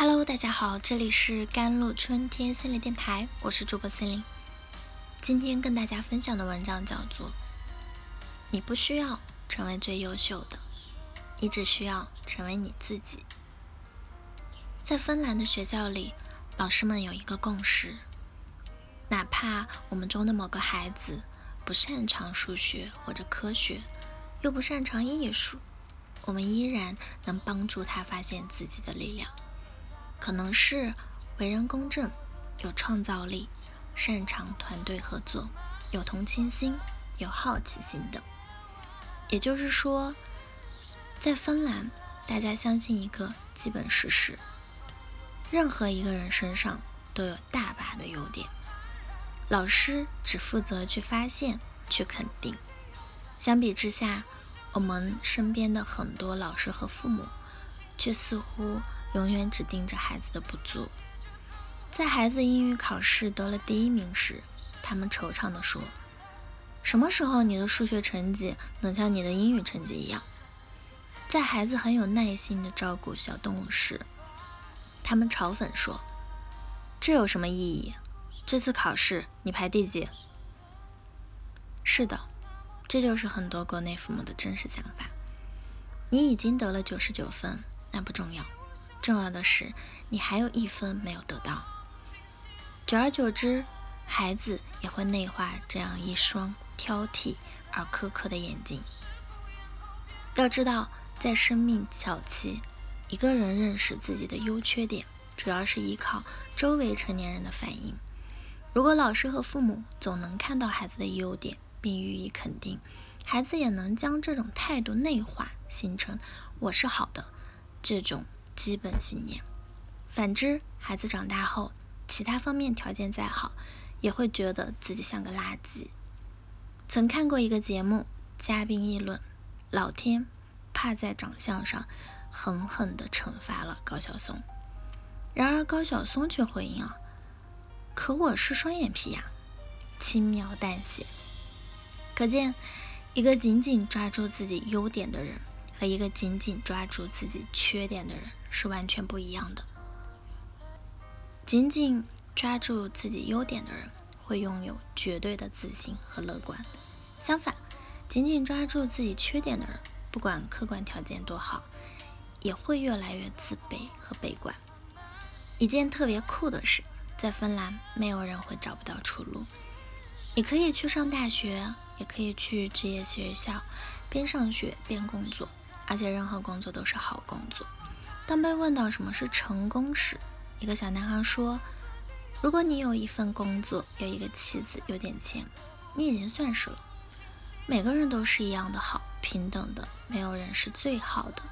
Hello，大家好，这里是甘露春天心灵电台，我是主播心灵。今天跟大家分享的文章叫做《你不需要成为最优秀的，你只需要成为你自己》。在芬兰的学校里，老师们有一个共识：哪怕我们中的某个孩子不擅长数学或者科学，又不擅长艺术，我们依然能帮助他发现自己的力量。可能是为人公正、有创造力、擅长团队合作、有同情心、有好奇心的。也就是说，在芬兰，大家相信一个基本事实：任何一个人身上都有大把的优点，老师只负责去发现、去肯定。相比之下，我们身边的很多老师和父母，却似乎。永远只盯着孩子的不足，在孩子英语考试得了第一名时，他们惆怅地说：“什么时候你的数学成绩能像你的英语成绩一样？”在孩子很有耐心地照顾小动物时，他们嘲讽说：“这有什么意义？这次考试你排第几？”是的，这就是很多国内父母的真实想法。你已经得了九十九分，那不重要。重要的是，你还有一分没有得到。久而久之，孩子也会内化这样一双挑剔而苛刻的眼睛。要知道，在生命早期，一个人认识自己的优缺点，主要是依靠周围成年人的反应。如果老师和父母总能看到孩子的优点并予以肯定，孩子也能将这种态度内化，形成“我是好的”这种。基本信念。反之，孩子长大后，其他方面条件再好，也会觉得自己像个垃圾。曾看过一个节目，嘉宾议论，老天怕在长相上狠狠地惩罚了高晓松。然而高晓松却回应啊，可我是双眼皮呀，轻描淡写。可见，一个紧紧抓住自己优点的人。和一个紧紧抓住自己缺点的人是完全不一样的。紧紧抓住自己优点的人会拥有绝对的自信和乐观，相反，紧紧抓住自己缺点的人，不管客观条件多好，也会越来越自卑和悲观。一件特别酷的事，在芬兰，没有人会找不到出路。你可以去上大学，也可以去职业学校，边上学边工作。而且任何工作都是好工作。当被问到什么是成功时，一个小男孩说：“如果你有一份工作，有一个妻子，有点钱，你已经算是了。每个人都是一样的好，平等的，没有人是最好的。”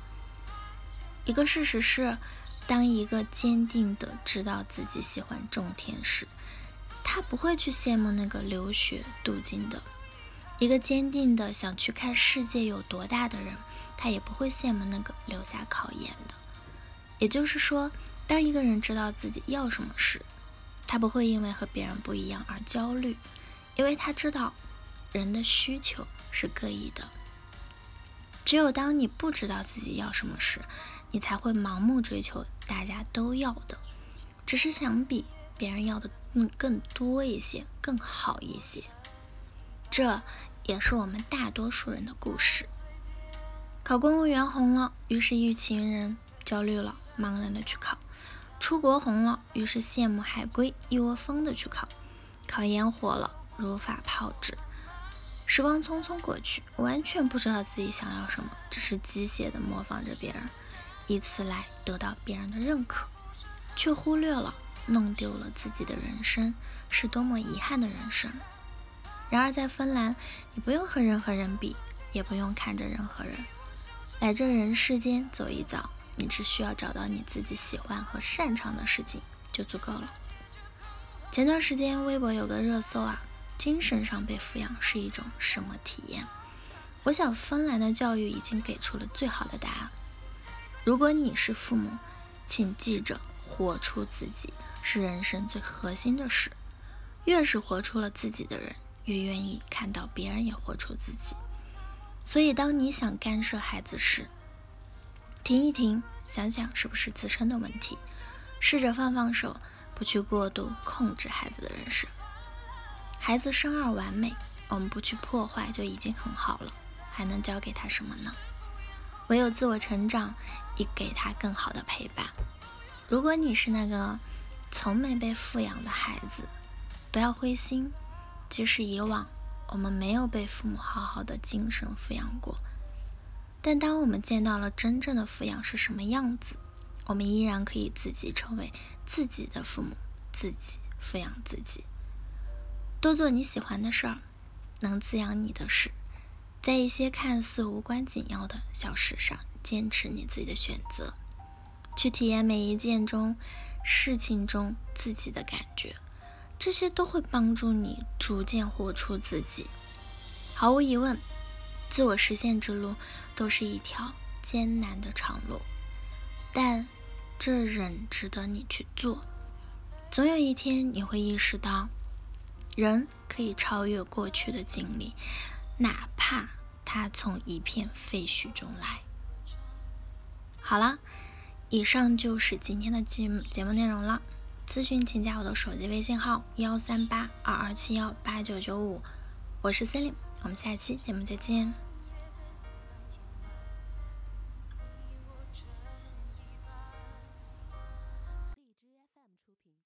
一个事实是，当一个坚定的知道自己喜欢种田时，他不会去羡慕那个留学镀金的；一个坚定的想去看世界有多大的人。他也不会羡慕那个留下考研的。也就是说，当一个人知道自己要什么时，他不会因为和别人不一样而焦虑，因为他知道人的需求是各异的。只有当你不知道自己要什么时，你才会盲目追求大家都要的，只是想比别人要的更更多一些，更好一些。这也是我们大多数人的故事。考公务员红了，于是一群人焦虑了，茫然的去考；出国红了，于是羡慕海归，一窝蜂的去考；考研火了，如法炮制。时光匆匆过去，完全不知道自己想要什么，只是机械的模仿着别人，以此来得到别人的认可，却忽略了弄丢了自己的人生是多么遗憾的人生。然而在芬兰，你不用和任何人比，也不用看着任何人。来这人世间走一遭，你只需要找到你自己喜欢和擅长的事情就足够了。前段时间微博有个热搜啊，精神上被抚养是一种什么体验？我想芬兰的教育已经给出了最好的答案。如果你是父母，请记着，活出自己是人生最核心的事。越是活出了自己的人，越愿意看到别人也活出自己。所以，当你想干涉孩子时，停一停，想想是不是自身的问题。试着放放手，不去过度控制孩子的人生。孩子生而完美，我们不去破坏就已经很好了，还能教给他什么呢？唯有自我成长，以给他更好的陪伴。如果你是那个从没被富养的孩子，不要灰心，即使以往我们没有被父母好好的精神抚养过，但当我们见到了真正的抚养是什么样子，我们依然可以自己成为自己的父母，自己抚养自己。多做你喜欢的事儿，能滋养你的事，在一些看似无关紧要的小事上，坚持你自己的选择，去体验每一件中事情中自己的感觉，这些都会帮助你逐渐活出自己。毫无疑问，自我实现之路都是一条艰难的长路，但这仍值得你去做。总有一天，你会意识到。人可以超越过去的经历，哪怕他从一片废墟中来。好了，以上就是今天的节目节目内容了。咨询请加我的手机微信号：幺三八二二七幺八九九五，我是 c e l i n e 我们下期节目再见。